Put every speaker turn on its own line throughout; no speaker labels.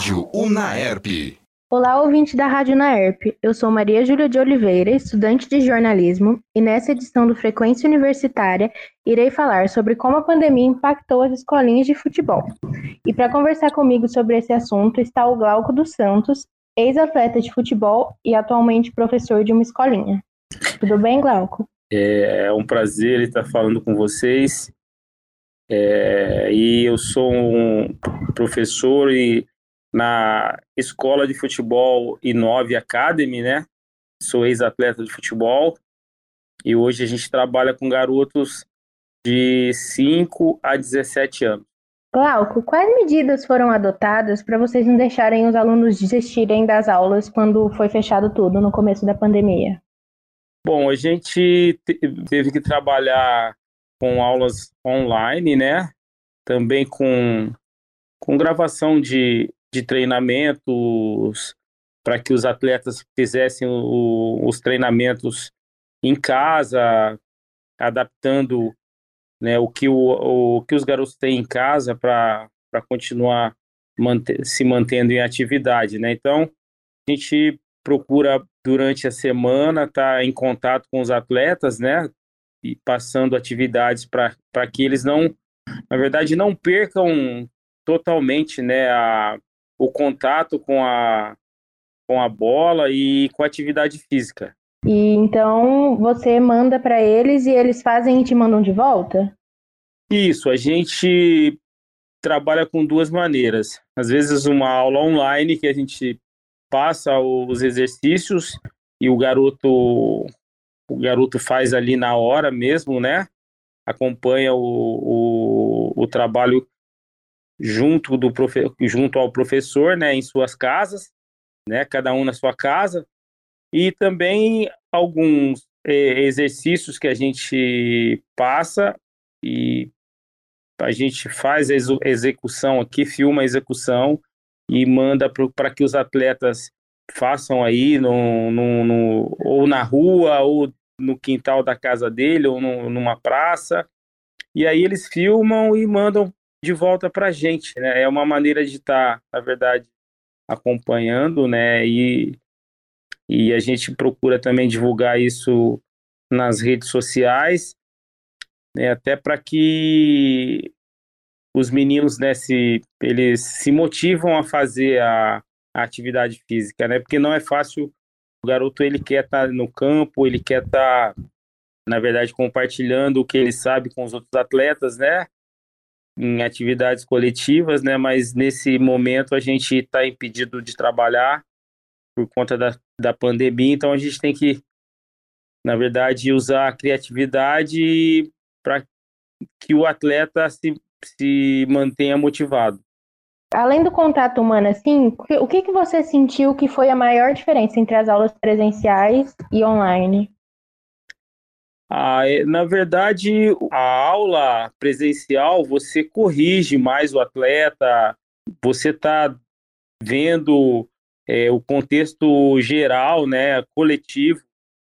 Rádio Unaerp.
Olá, ouvinte da Rádio Unaerp. Eu sou Maria Júlia de Oliveira, estudante de jornalismo, e nessa edição do Frequência Universitária irei falar sobre como a pandemia impactou as escolinhas de futebol. E para conversar comigo sobre esse assunto está o Glauco dos Santos, ex-atleta de futebol e atualmente professor de uma escolinha. Tudo bem, Glauco?
É um prazer estar falando com vocês. É, e eu sou um professor e na escola de futebol Inove Academy, né? Sou ex-atleta de futebol e hoje a gente trabalha com garotos de 5 a 17 anos.
Glauco, quais medidas foram adotadas para vocês não deixarem os alunos desistirem das aulas quando foi fechado tudo no começo da pandemia?
Bom, a gente teve que trabalhar com aulas online, né? Também com, com gravação de, de treinamentos para que os atletas fizessem o, os treinamentos em casa, adaptando né, o, que o, o que os garotos têm em casa para continuar manter, se mantendo em atividade. Né? Então, a gente procura durante a semana estar tá em contato com os atletas, né? e passando atividades para que eles não, na verdade, não percam totalmente né, a, o contato com a, com a bola e com a atividade física.
E então você manda para eles e eles fazem e te mandam de volta?
Isso, a gente trabalha com duas maneiras. Às vezes uma aula online que a gente passa os exercícios e o garoto o garoto faz ali na hora mesmo, né? Acompanha o, o, o trabalho junto, do profe junto ao professor, né? Em suas casas, né? Cada um na sua casa. E também alguns é, exercícios que a gente passa e a gente faz a execução aqui, filma a execução e manda para que os atletas façam aí no, no, no, ou na rua ou no quintal da casa dele ou no, numa praça. E aí eles filmam e mandam de volta para a gente. Né? É uma maneira de estar, tá, na verdade, acompanhando, né? E, e a gente procura também divulgar isso nas redes sociais, né? até para que os meninos, né, se, eles se motivam a fazer a, a atividade física, né? Porque não é fácil o garoto ele quer estar tá no campo, ele quer estar, tá, na verdade, compartilhando o que ele sabe com os outros atletas, né? Em atividades coletivas, né? Mas nesse momento a gente está impedido de trabalhar por conta da, da pandemia, então a gente tem que, na verdade, usar a criatividade para que o atleta se, se mantenha motivado.
Além do contato humano, assim, o que, que você sentiu que foi a maior diferença entre as aulas presenciais e online?
Ah, é, na verdade, a aula presencial você corrige mais o atleta, você está vendo é, o contexto geral, né, coletivo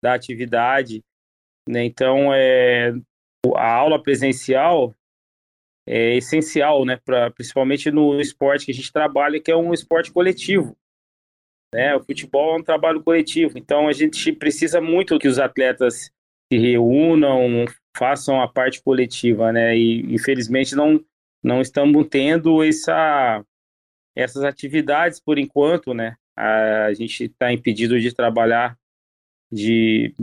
da atividade. Né? Então, é, a aula presencial é essencial, né, pra, principalmente no esporte que a gente trabalha, que é um esporte coletivo. Né? O futebol é um trabalho coletivo, então a gente precisa muito que os atletas se reúnam, façam a parte coletiva, né? E infelizmente não não estamos tendo essa essas atividades por enquanto, né? A, a gente está impedido de trabalhar, de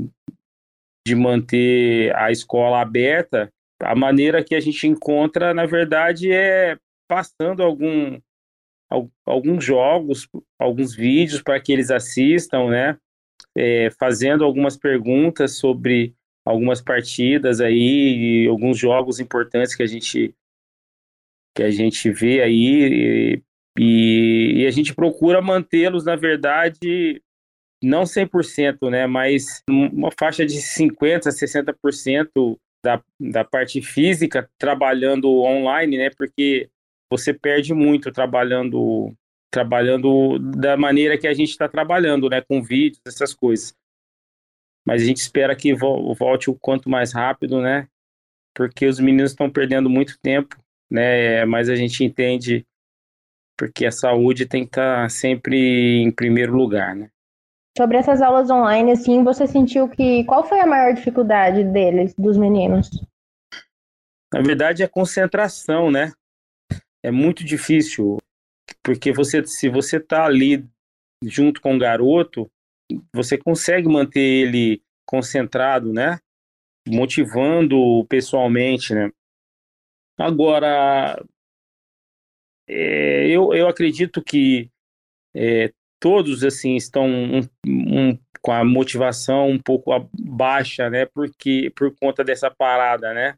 de manter a escola aberta a maneira que a gente encontra, na verdade, é passando algum, alguns jogos, alguns vídeos para que eles assistam, né? É, fazendo algumas perguntas sobre algumas partidas aí, alguns jogos importantes que a gente que a gente vê aí e, e a gente procura mantê-los, na verdade, não 100%, né, mas uma faixa de 50% a 60% da, da parte física trabalhando online, né? Porque você perde muito trabalhando trabalhando da maneira que a gente está trabalhando, né? Com vídeos, essas coisas. Mas a gente espera que volte o quanto mais rápido, né? Porque os meninos estão perdendo muito tempo, né? Mas a gente entende porque a saúde tem que estar tá sempre em primeiro lugar, né?
Sobre essas aulas online, assim, você sentiu que qual foi a maior dificuldade deles, dos meninos?
Na verdade, é a concentração, né? É muito difícil, porque você, se você tá ali junto com o garoto, você consegue manter ele concentrado, né? Motivando pessoalmente, né? Agora, é, eu, eu acredito que é, todos assim estão um, um, com a motivação um pouco baixa, né? Porque por conta dessa parada, né?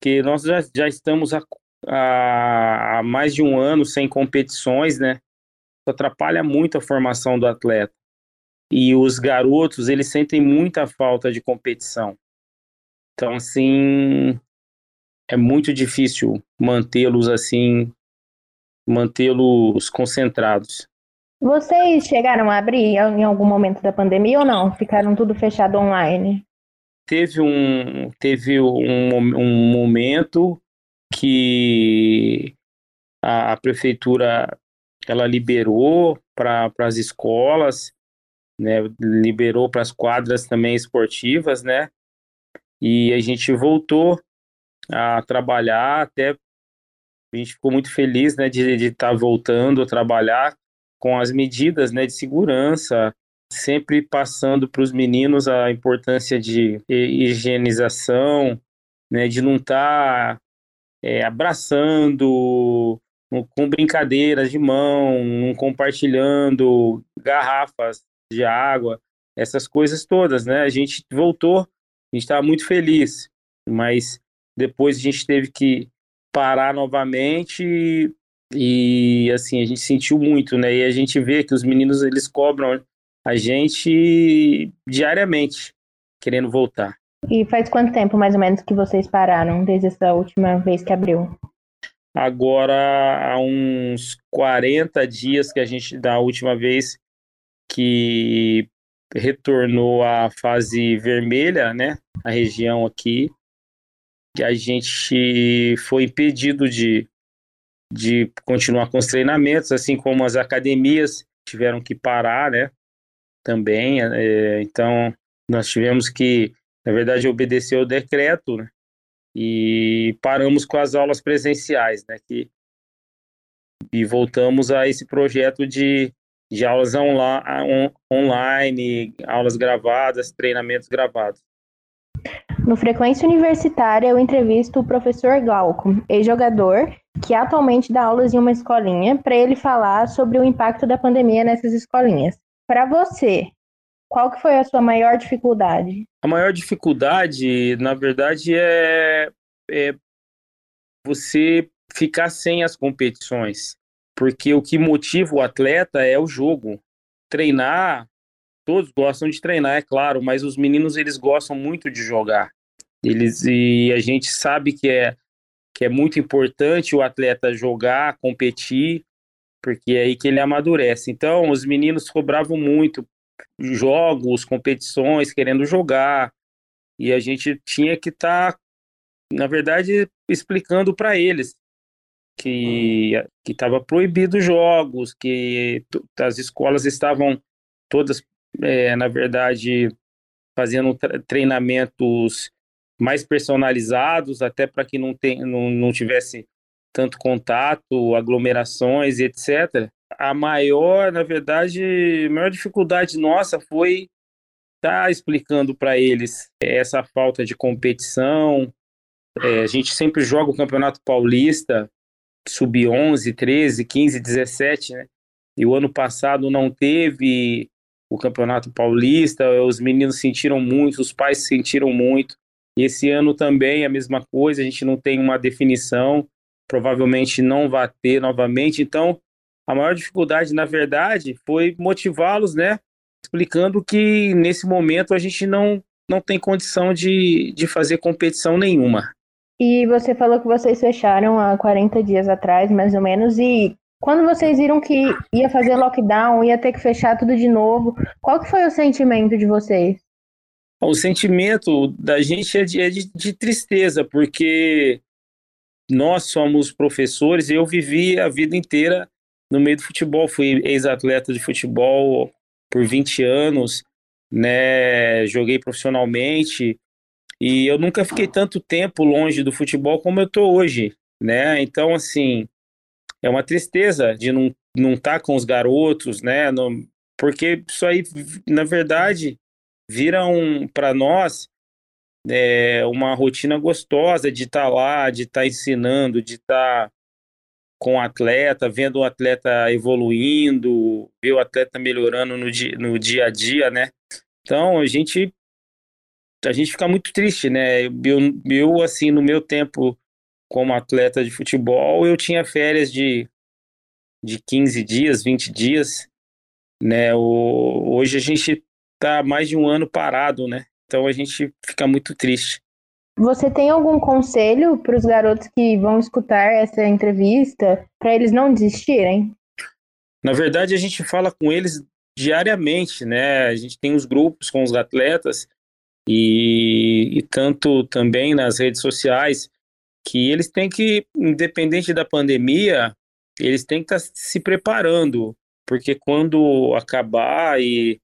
Que nós já, já estamos há, há mais de um ano sem competições, né? Isso atrapalha muito a formação do atleta. E os garotos, eles sentem muita falta de competição. Então, assim, é muito difícil mantê-los assim, mantê-los concentrados.
Vocês chegaram a abrir em algum momento da pandemia ou não? Ficaram tudo fechado online?
Teve um, teve um, um momento que a, prefeitura ela liberou para as escolas, né, liberou para as quadras também esportivas, né, e a gente voltou a trabalhar até a gente ficou muito feliz, né, de estar tá voltando a trabalhar com as medidas né, de segurança, sempre passando para os meninos a importância de higienização, né, de não estar tá, é, abraçando, com brincadeiras de mão, compartilhando garrafas de água, essas coisas todas, né? A gente voltou, a gente estava muito feliz, mas depois a gente teve que parar novamente e assim, a gente sentiu muito, né? E a gente vê que os meninos eles cobram a gente diariamente, querendo voltar.
E faz quanto tempo mais ou menos que vocês pararam desde essa última vez que abriu?
Agora há uns 40 dias que a gente da última vez que retornou à fase vermelha, né? A região aqui, que a gente foi impedido de de continuar com os treinamentos, assim como as academias tiveram que parar, né? Também, é, então nós tivemos que, na verdade, obedecer o decreto, né? E paramos com as aulas presenciais, né? Que, e voltamos a esse projeto de, de aulas onla, on, online, aulas gravadas, treinamentos gravados.
No Frequência Universitária, eu entrevisto o professor Glauco, ex-jogador, que atualmente dá aulas em uma escolinha, para ele falar sobre o impacto da pandemia nessas escolinhas. Para você, qual que foi a sua maior dificuldade?
A maior dificuldade, na verdade, é, é você ficar sem as competições, porque o que motiva o atleta é o jogo. Treinar todos gostam de treinar, é claro, mas os meninos eles gostam muito de jogar. Eles e a gente sabe que é que é muito importante o atleta jogar, competir, porque é aí que ele amadurece. Então, os meninos cobravam muito jogos, competições, querendo jogar, e a gente tinha que estar, tá, na verdade, explicando para eles que que estava proibido jogos, que as escolas estavam todas é, na verdade, fazendo treinamentos mais personalizados, até para que não, tem, não, não tivesse tanto contato, aglomerações e etc. A maior, na verdade, a maior dificuldade nossa foi estar tá explicando para eles essa falta de competição. É, a gente sempre joga o Campeonato Paulista, sub-11, 13, 15, 17, né? E o ano passado não teve o Campeonato Paulista, os meninos sentiram muito, os pais sentiram muito. E esse ano também a mesma coisa, a gente não tem uma definição, provavelmente não vai ter novamente. Então, a maior dificuldade, na verdade, foi motivá-los, né? Explicando que nesse momento a gente não, não tem condição de, de fazer competição nenhuma.
E você falou que vocês fecharam há 40 dias atrás, mais ou menos, e quando vocês viram que ia fazer lockdown, ia ter que fechar tudo de novo, qual que foi o sentimento de vocês?
O sentimento da gente é de, é de, de tristeza, porque nós somos professores eu vivi a vida inteira no meio do futebol. Fui ex-atleta de futebol por 20 anos, né? Joguei profissionalmente e eu nunca fiquei tanto tempo longe do futebol como eu tô hoje, né? Então, assim, é uma tristeza de não não estar tá com os garotos, né? Porque isso aí, na verdade, vira um para nós é, uma rotina gostosa de estar tá lá, de estar tá ensinando, de estar tá com o atleta, vendo o atleta evoluindo, ver o atleta melhorando no dia, no dia a dia, né? Então a gente a gente fica muito triste, né? Eu, eu assim no meu tempo como atleta de futebol, eu tinha férias de de 15 dias, 20 dias, né? O, hoje a gente tá mais de um ano parado, né? Então a gente fica muito triste.
Você tem algum conselho para os garotos que vão escutar essa entrevista para eles não desistirem?
Na verdade, a gente fala com eles diariamente, né? A gente tem os grupos com os atletas e, e tanto também nas redes sociais que eles têm que, independente da pandemia, eles têm que estar tá se preparando, porque quando acabar e,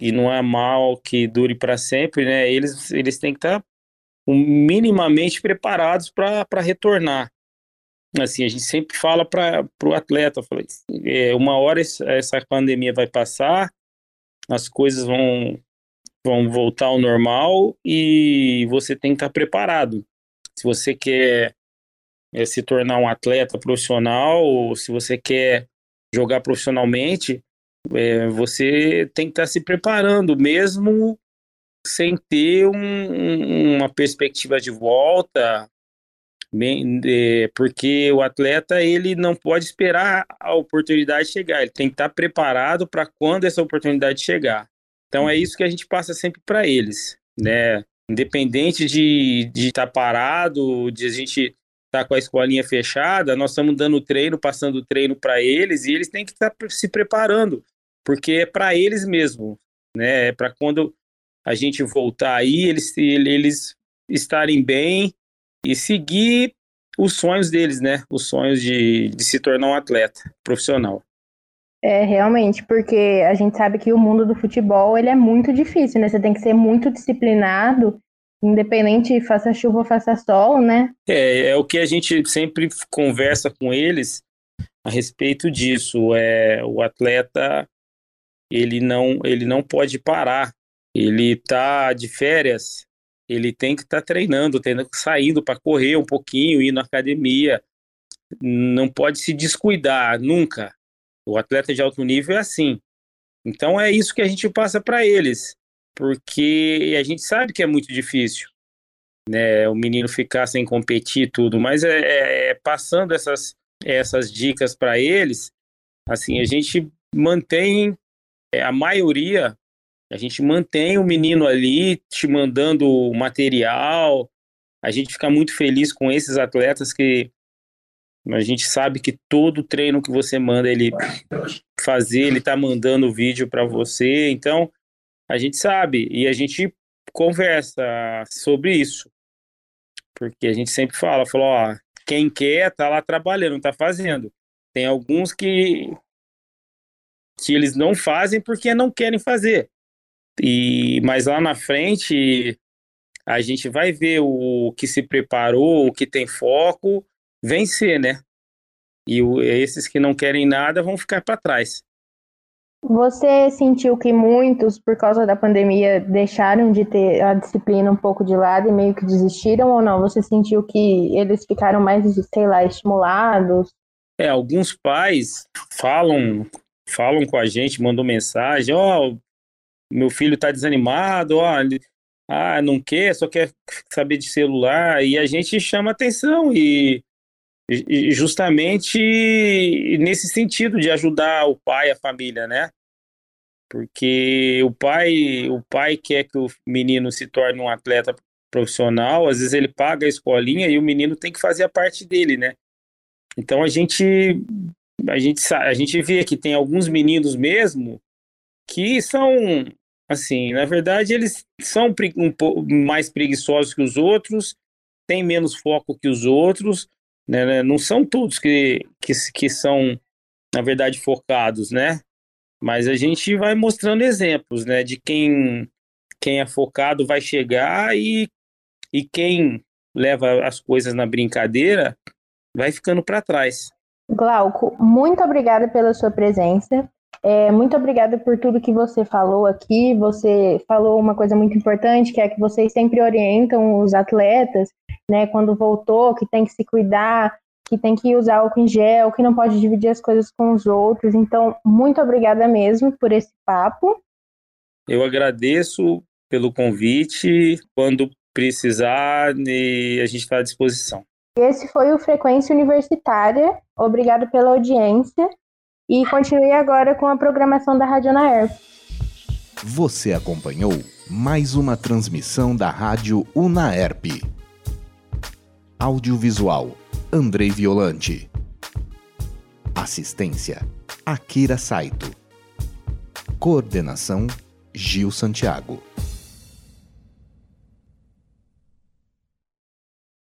e não é mal que dure para sempre, né? Eles, eles têm que estar tá minimamente preparados para retornar. Assim, a gente sempre fala para o atleta, é, uma hora essa pandemia vai passar, as coisas vão, vão voltar ao normal e você tem que estar preparado. Se você quer é, se tornar um atleta profissional, ou se você quer jogar profissionalmente, é, você tem que estar se preparando, mesmo sem ter um, uma perspectiva de volta, bem, é, porque o atleta ele não pode esperar a oportunidade chegar, ele tem que estar preparado para quando essa oportunidade chegar. Então é isso que a gente passa sempre para eles, né? Independente de, estar parado, de a gente estar com a escolinha fechada, nós estamos dando treino, passando treino para eles e eles têm que estar se preparando, porque é para eles mesmo, né? É para quando a gente voltar aí, eles, eles estarem bem e seguir os sonhos deles, né? Os sonhos de, de se tornar um atleta profissional.
É, realmente, porque a gente sabe que o mundo do futebol ele é muito difícil, né? Você tem que ser muito disciplinado, independente faça chuva ou faça sol, né?
É, é o que a gente sempre conversa com eles a respeito disso. É o atleta ele não ele não pode parar ele tá de férias, ele tem que estar tá treinando, tendo, saindo para correr um pouquinho, ir na academia. Não pode se descuidar nunca. O atleta de alto nível é assim. Então é isso que a gente passa para eles, porque a gente sabe que é muito difícil, né? O menino ficar sem competir tudo, mas é, é, é passando essas essas dicas para eles, assim a gente mantém é, a maioria a gente mantém o menino ali te mandando material. A gente fica muito feliz com esses atletas que a gente sabe que todo treino que você manda ele fazer, ele tá mandando vídeo para você. Então, a gente sabe e a gente conversa sobre isso. Porque a gente sempre fala, falou, ó, quem quer tá lá trabalhando, tá fazendo. Tem alguns que que eles não fazem porque não querem fazer. E, mas lá na frente a gente vai ver o que se preparou, o que tem foco, vencer, né? E o, esses que não querem nada vão ficar para trás.
Você sentiu que muitos, por causa da pandemia, deixaram de ter a disciplina um pouco de lado e meio que desistiram ou não? Você sentiu que eles ficaram mais, sei lá, estimulados?
É, alguns pais falam falam com a gente, mandam mensagem, ó, oh, meu filho está desanimado, ó, ah, não quer, só quer saber de celular, e a gente chama atenção e, justamente nesse sentido de ajudar o pai, a família, né? Porque o pai, o pai quer que o menino se torne um atleta profissional, às vezes ele paga a escolinha e o menino tem que fazer a parte dele, né? Então a gente a gente a gente vê que tem alguns meninos mesmo que são Assim, na verdade, eles são um pouco mais preguiçosos que os outros, têm menos foco que os outros, né? né não são todos que, que, que são na verdade, focados, né? Mas a gente vai mostrando exemplos, né? De quem, quem é focado vai chegar e, e quem leva as coisas na brincadeira vai ficando para trás.
Glauco, muito obrigada pela sua presença. É, muito obrigada por tudo que você falou aqui. Você falou uma coisa muito importante, que é que vocês sempre orientam os atletas, né, quando voltou, que tem que se cuidar, que tem que usar álcool em gel, que não pode dividir as coisas com os outros. Então, muito obrigada mesmo por esse papo.
Eu agradeço pelo convite. Quando precisar, a gente está à disposição.
Esse foi o Frequência Universitária. Obrigado pela audiência. E continue agora com a programação da Rádio Unaerp.
Você acompanhou mais uma transmissão da Rádio Unaerp. Audiovisual Andrei Violante. Assistência Akira Saito. Coordenação Gil Santiago.